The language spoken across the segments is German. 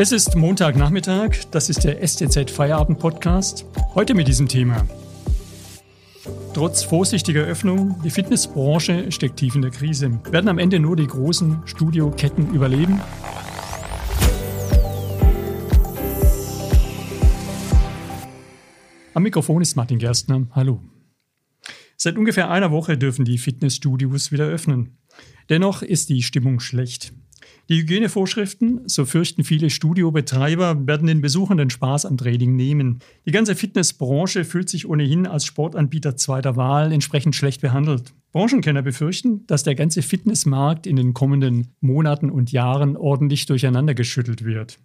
Es ist Montagnachmittag, das ist der STZ Feierabend Podcast. Heute mit diesem Thema. Trotz vorsichtiger Öffnung, die Fitnessbranche steckt tief in der Krise. Werden am Ende nur die großen Studioketten überleben? Am Mikrofon ist Martin Gerstner. Hallo. Seit ungefähr einer Woche dürfen die Fitnessstudios wieder öffnen. Dennoch ist die Stimmung schlecht. Die Hygienevorschriften, so fürchten viele Studiobetreiber, werden den Besuchern den Spaß am Training nehmen. Die ganze Fitnessbranche fühlt sich ohnehin als Sportanbieter zweiter Wahl entsprechend schlecht behandelt. Branchenkenner befürchten, dass der ganze Fitnessmarkt in den kommenden Monaten und Jahren ordentlich durcheinandergeschüttelt wird.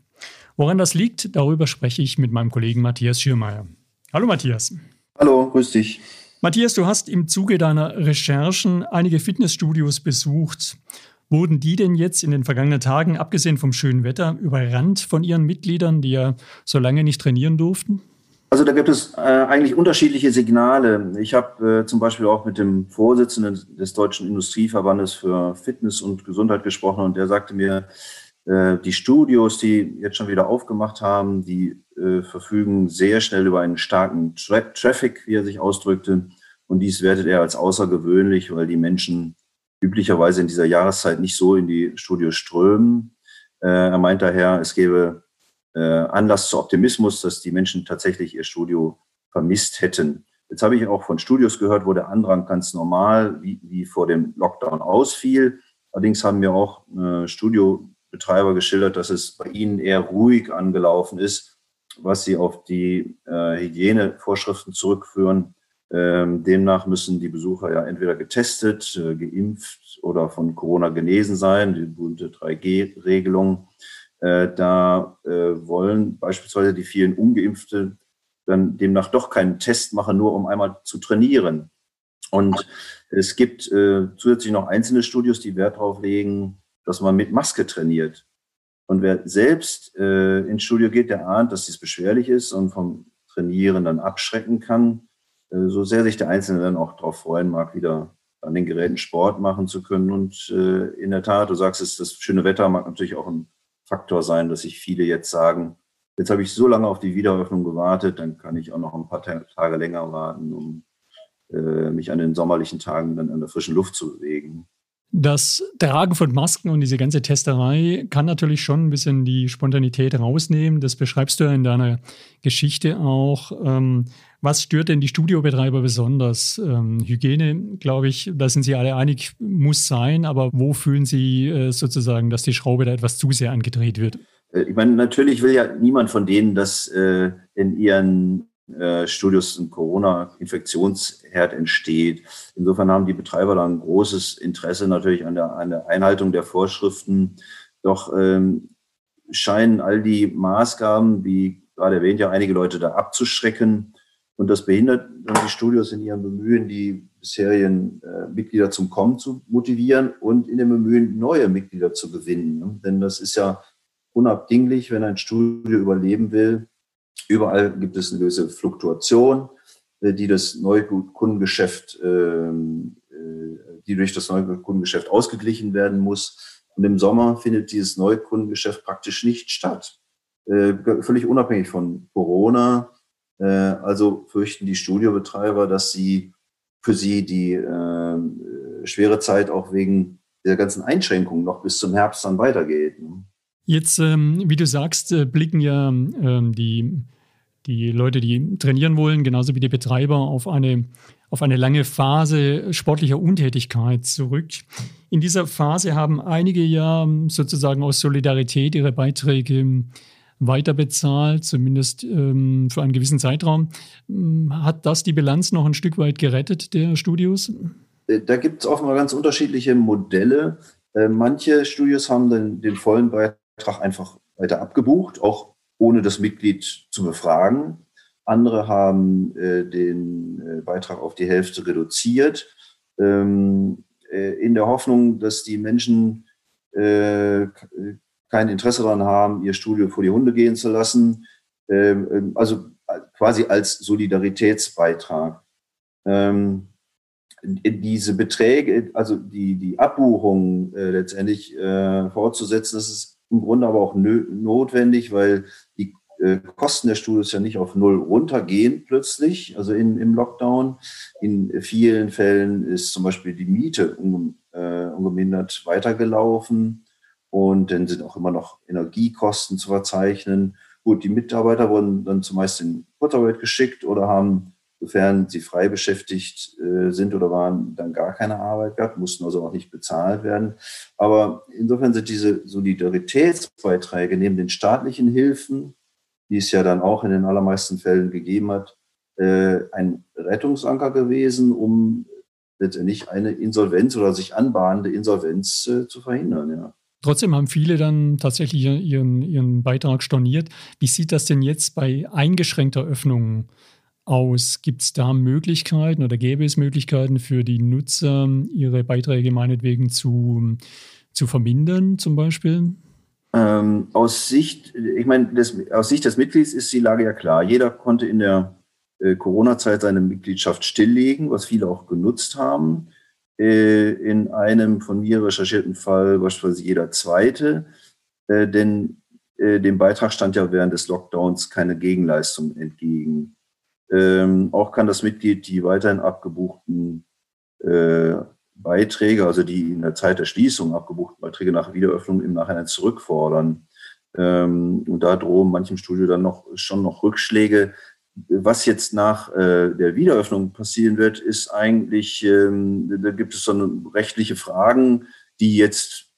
Woran das liegt, darüber spreche ich mit meinem Kollegen Matthias Schürmeier. Hallo Matthias. Hallo, grüß dich. Matthias, du hast im Zuge deiner Recherchen einige Fitnessstudios besucht. Wurden die denn jetzt in den vergangenen Tagen, abgesehen vom schönen Wetter, überrannt von ihren Mitgliedern, die ja so lange nicht trainieren durften? Also da gibt es äh, eigentlich unterschiedliche Signale. Ich habe äh, zum Beispiel auch mit dem Vorsitzenden des Deutschen Industrieverbandes für Fitness und Gesundheit gesprochen und der sagte mir, äh, die Studios, die jetzt schon wieder aufgemacht haben, die äh, verfügen sehr schnell über einen starken Tra Traffic, wie er sich ausdrückte. Und dies wertet er als außergewöhnlich, weil die Menschen üblicherweise in dieser Jahreszeit nicht so in die Studios strömen. Äh, er meint daher, es gäbe äh, Anlass zu Optimismus, dass die Menschen tatsächlich ihr Studio vermisst hätten. Jetzt habe ich auch von Studios gehört, wo der Andrang ganz normal wie, wie vor dem Lockdown ausfiel. Allerdings haben mir auch äh, Studiobetreiber geschildert, dass es bei ihnen eher ruhig angelaufen ist, was sie auf die äh, Hygienevorschriften zurückführen. Ähm, demnach müssen die Besucher ja entweder getestet, äh, geimpft oder von Corona genesen sein, die bunte 3G-Regelung. Äh, da äh, wollen beispielsweise die vielen Ungeimpfte dann demnach doch keinen Test machen, nur um einmal zu trainieren. Und es gibt zusätzlich noch einzelne Studios, die Wert darauf legen, dass man mit Maske trainiert. Und wer selbst ins Studio geht, der ahnt, dass dies beschwerlich ist und vom Trainieren dann abschrecken kann. Äh, so sehr sich der Einzelne dann auch darauf freuen mag, wieder an den Geräten Sport machen zu können. Und äh, in der Tat, du sagst es, das schöne Wetter mag natürlich auch ein Faktor sein, dass sich viele jetzt sagen, jetzt habe ich so lange auf die Wiedereröffnung gewartet, dann kann ich auch noch ein paar Tage länger warten, um äh, mich an den sommerlichen Tagen dann an der frischen Luft zu bewegen. Das Tragen von Masken und diese ganze Testerei kann natürlich schon ein bisschen die Spontanität rausnehmen. Das beschreibst du ja in deiner Geschichte auch. Ähm, was stört denn die Studiobetreiber besonders? Ähm, Hygiene, glaube ich, da sind sie alle einig, muss sein. Aber wo fühlen sie äh, sozusagen, dass die Schraube da etwas zu sehr angedreht wird? Äh, ich meine, natürlich will ja niemand von denen, dass äh, in ihren äh, Studios ein Corona-Infektionsherd entsteht. Insofern haben die Betreiber dann großes Interesse natürlich an der, an der Einhaltung der Vorschriften. Doch ähm, scheinen all die Maßgaben, wie gerade erwähnt, ja einige Leute da abzuschrecken. Und das behindert dann die Studios in ihrem Bemühen, die bisherigen äh, Mitglieder zum Kommen zu motivieren und in dem Bemühen, neue Mitglieder zu gewinnen. Ne? Denn das ist ja unabdinglich, wenn ein Studio überleben will, Überall gibt es eine gewisse Fluktuation, äh, die das Neukundengeschäft, ähm, äh, die durch das Neukundengeschäft ausgeglichen werden muss. Und im Sommer findet dieses Neukundengeschäft praktisch nicht statt. Äh, völlig unabhängig von Corona. Also fürchten die Studiobetreiber, dass sie für sie die schwere Zeit auch wegen der ganzen Einschränkungen noch bis zum Herbst dann weitergeht. Ne? Jetzt, ähm, wie du sagst, äh, blicken ja ähm, die, die Leute, die trainieren wollen, genauso wie die Betreiber, auf eine, auf eine lange Phase sportlicher Untätigkeit zurück. In dieser Phase haben einige ja sozusagen aus Solidarität ihre Beiträge weiterbezahlt, zumindest ähm, für einen gewissen Zeitraum. Hat das die Bilanz noch ein Stück weit gerettet der Studios? Äh, da gibt es offenbar ganz unterschiedliche Modelle. Äh, manche Studios haben den, den vollen Beitrag Beitrag einfach weiter abgebucht, auch ohne das Mitglied zu befragen. Andere haben äh, den äh, Beitrag auf die Hälfte reduziert, ähm, äh, in der Hoffnung, dass die Menschen äh, kein Interesse daran haben, ihr Studio vor die Hunde gehen zu lassen. Ähm, ähm also äh, quasi als Solidaritätsbeitrag. Ähm, diese Beträge, also die, die Abbuchung äh, letztendlich fortzusetzen, das ist im Grunde aber auch notwendig, weil die äh, Kosten der Studios ja nicht auf Null runtergehen plötzlich, also in, im Lockdown. In vielen Fällen ist zum Beispiel die Miete unge, äh, ungemindert weitergelaufen und dann sind auch immer noch Energiekosten zu verzeichnen. Gut, die Mitarbeiter wurden dann zumeist in Kurzarbeit geschickt oder haben sofern sie frei beschäftigt äh, sind oder waren, dann gar keine Arbeit gehabt, mussten also auch nicht bezahlt werden. Aber insofern sind diese Solidaritätsbeiträge neben den staatlichen Hilfen, die es ja dann auch in den allermeisten Fällen gegeben hat, äh, ein Rettungsanker gewesen, um letztendlich eine Insolvenz oder sich anbahnende Insolvenz äh, zu verhindern. Ja. Trotzdem haben viele dann tatsächlich ihren, ihren Beitrag storniert. Wie sieht das denn jetzt bei eingeschränkter Öffnung aus? Gibt es da Möglichkeiten oder gäbe es Möglichkeiten für die Nutzer, ihre Beiträge meinetwegen zu, zu vermindern zum Beispiel? Ähm, aus Sicht, ich meine, aus Sicht des Mitglieds ist die Lage ja klar. Jeder konnte in der äh, Corona-Zeit seine Mitgliedschaft stilllegen, was viele auch genutzt haben. Äh, in einem von mir recherchierten Fall beispielsweise jeder Zweite, äh, denn äh, dem Beitrag stand ja während des Lockdowns keine Gegenleistung entgegen. Ähm, auch kann das Mitglied die weiterhin abgebuchten Beiträge, also die in der Zeit der Schließung abgebuchten Beiträge nach Wiederöffnung im Nachhinein zurückfordern. Ähm, und da drohen manchem Studio dann noch schon noch Rückschläge. Was jetzt nach äh, der Wiederöffnung passieren wird, ist eigentlich, ähm, da gibt es so rechtliche Fragen, die jetzt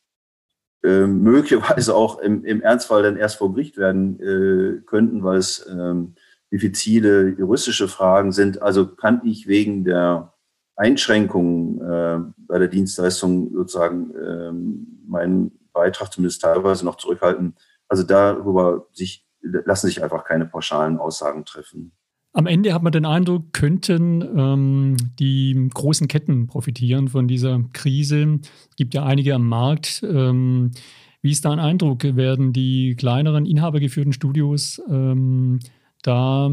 äh, möglicherweise auch im, im Ernstfall dann erst vor Gericht werden äh, könnten, weil es ähm, diffizile juristische Fragen sind. Also kann ich wegen der Einschränkungen äh, bei der Dienstleistung sozusagen ähm, meinen Beitrag zumindest teilweise noch zurückhalten. Also darüber sich, lassen sich einfach keine pauschalen Aussagen treffen. Am Ende hat man den Eindruck, könnten ähm, die großen Ketten profitieren von dieser Krise. Es gibt ja einige am Markt. Ähm, wie ist dein Eindruck? Werden die kleineren inhabergeführten Studios ähm, da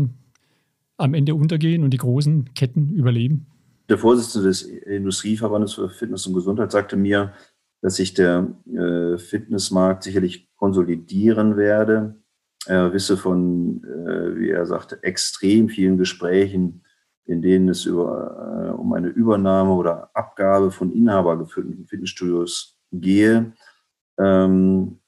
am Ende untergehen und die großen Ketten überleben? Der Vorsitzende des Industrieverbandes für Fitness und Gesundheit sagte mir, dass sich der äh, Fitnessmarkt sicherlich konsolidieren werde. Er wisse von, äh, wie er sagte, extrem vielen Gesprächen, in denen es über, äh, um eine Übernahme oder Abgabe von inhabergeführten Fitnessstudios gehe. Ähm,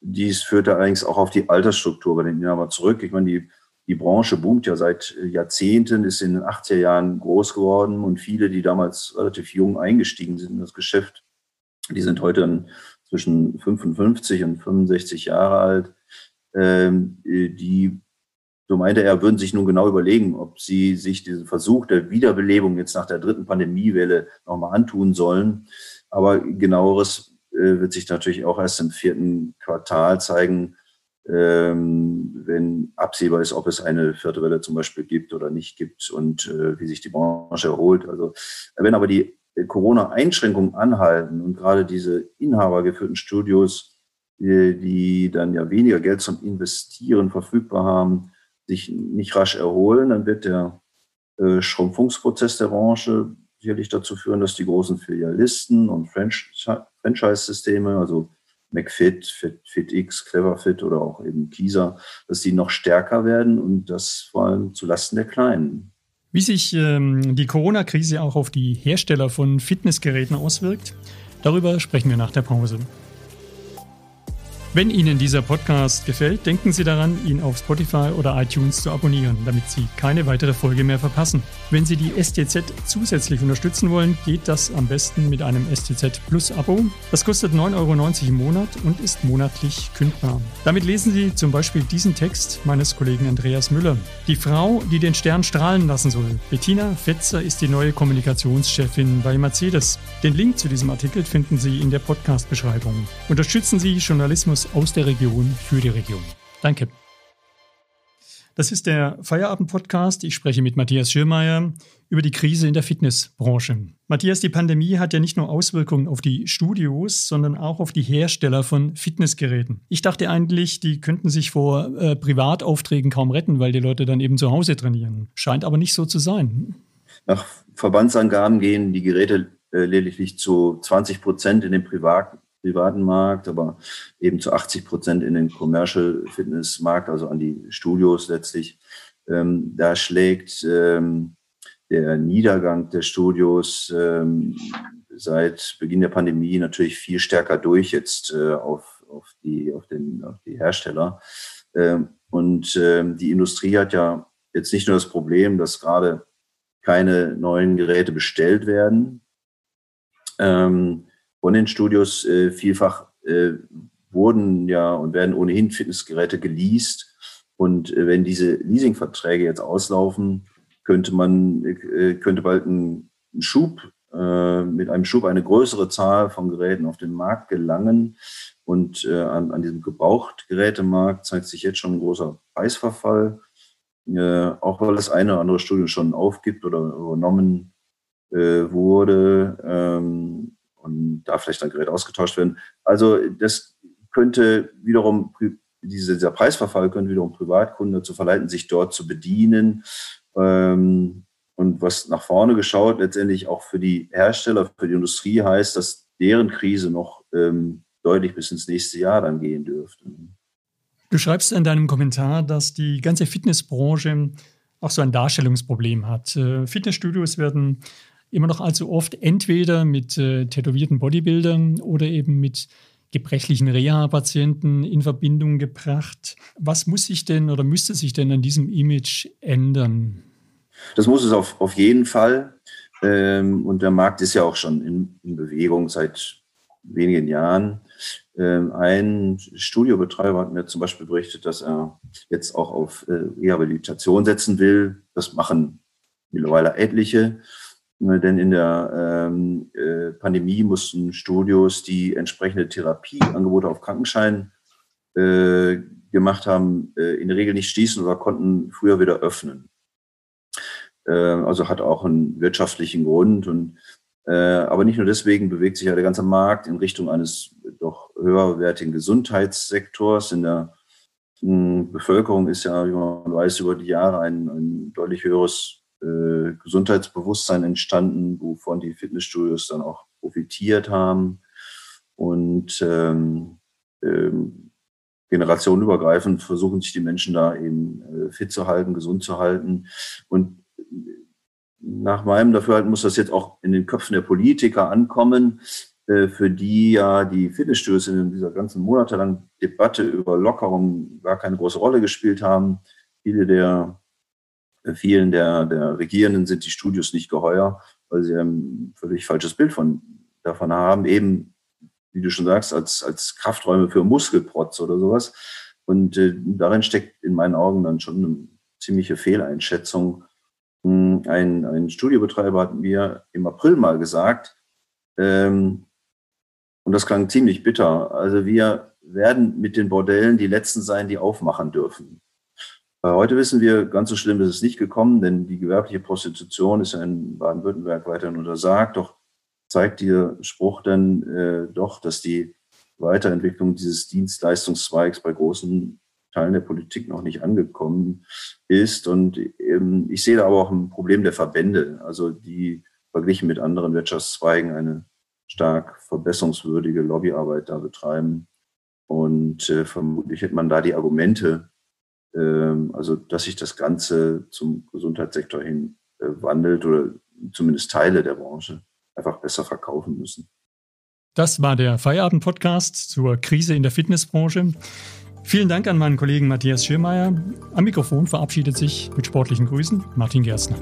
dies führte allerdings auch auf die Altersstruktur bei den Inhabern zurück. Ich meine, die die Branche boomt ja seit äh, Jahrzehnten, ist in den 80er Jahren groß geworden und viele, die damals relativ jung eingestiegen sind in das Geschäft, die sind heute dann zwischen 55 und 65 Jahre alt. Ähm, äh, die, so meinte er, würden sich nun genau überlegen, ob sie sich diesen Versuch der Wiederbelebung jetzt nach der dritten Pandemiewelle nochmal antun sollen. Aber genaueres äh, wird sich natürlich auch erst im vierten Quartal zeigen, ähm, wenn absehbar ist, ob es eine vierte Welle zum Beispiel gibt oder nicht gibt und äh, wie sich die Branche erholt. Also wenn aber die Corona-Einschränkungen anhalten und gerade diese inhabergeführten Studios, die, dann ja weniger Geld zum Investieren verfügbar haben, sich nicht rasch erholen, dann wird der äh, Schrumpfungsprozess der Branche sicherlich dazu führen, dass die großen Filialisten und Franchise-Systeme, also McFit, Fit, FitX, CleverFit oder auch eben Kieser, dass die noch stärker werden und das vor allem zulasten der Kleinen. Wie sich ähm, die Corona-Krise auch auf die Hersteller von Fitnessgeräten auswirkt, darüber sprechen wir nach der Pause. Wenn Ihnen dieser Podcast gefällt, denken Sie daran, ihn auf Spotify oder iTunes zu abonnieren, damit Sie keine weitere Folge mehr verpassen. Wenn Sie die STZ zusätzlich unterstützen wollen, geht das am besten mit einem STZ Plus Abo. Das kostet 9,90 Euro im Monat und ist monatlich kündbar. Damit lesen Sie zum Beispiel diesen Text meines Kollegen Andreas Müller. Die Frau, die den Stern strahlen lassen soll. Bettina Fetzer ist die neue Kommunikationschefin bei Mercedes. Den Link zu diesem Artikel finden Sie in der Podcast-Beschreibung. Unterstützen Sie Journalismus aus der Region für die Region. Danke. Das ist der Feierabend-Podcast. Ich spreche mit Matthias Schirmeier über die Krise in der Fitnessbranche. Matthias, die Pandemie hat ja nicht nur Auswirkungen auf die Studios, sondern auch auf die Hersteller von Fitnessgeräten. Ich dachte eigentlich, die könnten sich vor äh, Privataufträgen kaum retten, weil die Leute dann eben zu Hause trainieren. Scheint aber nicht so zu sein. Nach Verbandsangaben gehen die Geräte äh, lediglich zu 20 Prozent in den privaten privaten Markt, aber eben zu 80 Prozent in den Commercial Fitness Markt, also an die Studios letztlich. Ähm, da schlägt ähm, der Niedergang der Studios ähm, seit Beginn der Pandemie natürlich viel stärker durch jetzt äh, auf, auf, die, auf, den, auf die Hersteller. Ähm, und ähm, die Industrie hat ja jetzt nicht nur das Problem, dass gerade keine neuen Geräte bestellt werden ähm, von den Studios. Äh, vielfach äh, wurden ja und werden ohnehin Fitnessgeräte geleast. Und äh, wenn diese Leasingverträge jetzt auslaufen, könnte man, äh, könnte bald ein, Schub, äh, mit einem Schub eine größere Zahl von Geräten auf den Markt gelangen. Und äh, an, an diesem Gebrauchtgerätemarkt zeigt sich jetzt schon ein großer Preisverfall. Äh, auch weil das eine oder andere Studium schon aufgibt oder übernommen äh, wurde ähm, und da vielleicht ein Gerät ausgetauscht werden. Also das könnte wiederum, diese, dieser Preisverfall könnte wiederum Privatkunden dazu verleiten, sich dort zu bedienen. Ähm, und was nach vorne geschaut letztendlich auch für die Hersteller, für die Industrie heißt, dass deren Krise noch ähm, deutlich bis ins nächste Jahr dann gehen dürfte. Du schreibst in deinem Kommentar, dass die ganze Fitnessbranche auch so ein Darstellungsproblem hat. Äh, Fitnessstudios werden immer noch allzu oft entweder mit äh, tätowierten Bodybuildern oder eben mit gebrechlichen Reha-Patienten in Verbindung gebracht. Was muss sich denn oder müsste sich denn an diesem Image ändern? Das muss es auf, auf jeden Fall. Ähm, und der Markt ist ja auch schon in, in Bewegung seit wenigen Jahren. Ähm, ein Studiobetreiber hat mir zum Beispiel berichtet, dass er jetzt auch auf äh, Rehabilitation setzen will. Das machen mittlerweile etliche. Äh, denn in der ähm, äh, Pandemie mussten Studios, die entsprechende Therapieangebote auf Krankenschein gemacht haben, in der Regel nicht schließen oder konnten früher wieder öffnen. also hat auch einen wirtschaftlichen Grund und äh, aber nicht nur deswegen bewegt sich ja der ganze Markt in Richtung eines doch höherwertigen Gesundheitssektors. In der hm, Bevölkerung ist ja, wie man weiß, über die Jahre ein, ein deutlich höheres äh, Gesundheitsbewusstsein entstanden, wovon die Fitnessstudios dann auch profitiert haben. Und ähm, ähm, generationenübergreifend versuchen sich die Menschen da eben äh, fit zu halten, gesund zu halten. Und nach meinem Dafürhalten muss das jetzt auch in den Köpfen der Politiker ankommen, äh, für die ja die Fitnessstöße in dieser ganzen monatelangen Debatte über Lockerung gar keine große Rolle gespielt haben. Viele der, vielen der, der Regierenden sind die Studios nicht geheuer, weil sie ein völlig falsches Bild von, davon haben, eben, wie du schon sagst, als, als Krafträume für Muskelprotz oder sowas. Und äh, darin steckt in meinen Augen dann schon eine ziemliche Fehleinschätzung hm, ein, ein Studiobetreiber hat mir im April mal gesagt, ähm, und das klang ziemlich bitter, also wir werden mit den Bordellen die Letzten sein, die aufmachen dürfen. Heute wissen wir, ganz so schlimm ist es nicht gekommen, denn die gewerbliche Prostitution ist ja in Baden-Württemberg weiterhin untersagt. Doch zeigt der Spruch dann äh, doch, dass die Weiterentwicklung dieses Dienstleistungszweigs bei großen Teilen der Politik noch nicht angekommen ist. Und ähm, ich sehe da aber auch ein Problem der Verbände, also die verglichen mit anderen Wirtschaftszweigen eine stark verbesserungswürdige Lobbyarbeit da betreiben. Und äh, vermutlich hätte man da die Argumente, also dass sich das Ganze zum Gesundheitssektor hin äh, wandelt oder zumindest Teile der Branche einfach besser verkaufen müssen. Das war der Feierabend-Podcast zur Krise in der Fitnessbranche. Vielen Dank an meinen Kollegen Matthias Schirmeier. Am Mikrofon verabschiedet sich mit sportlichen Grüßen Martin Gerstner.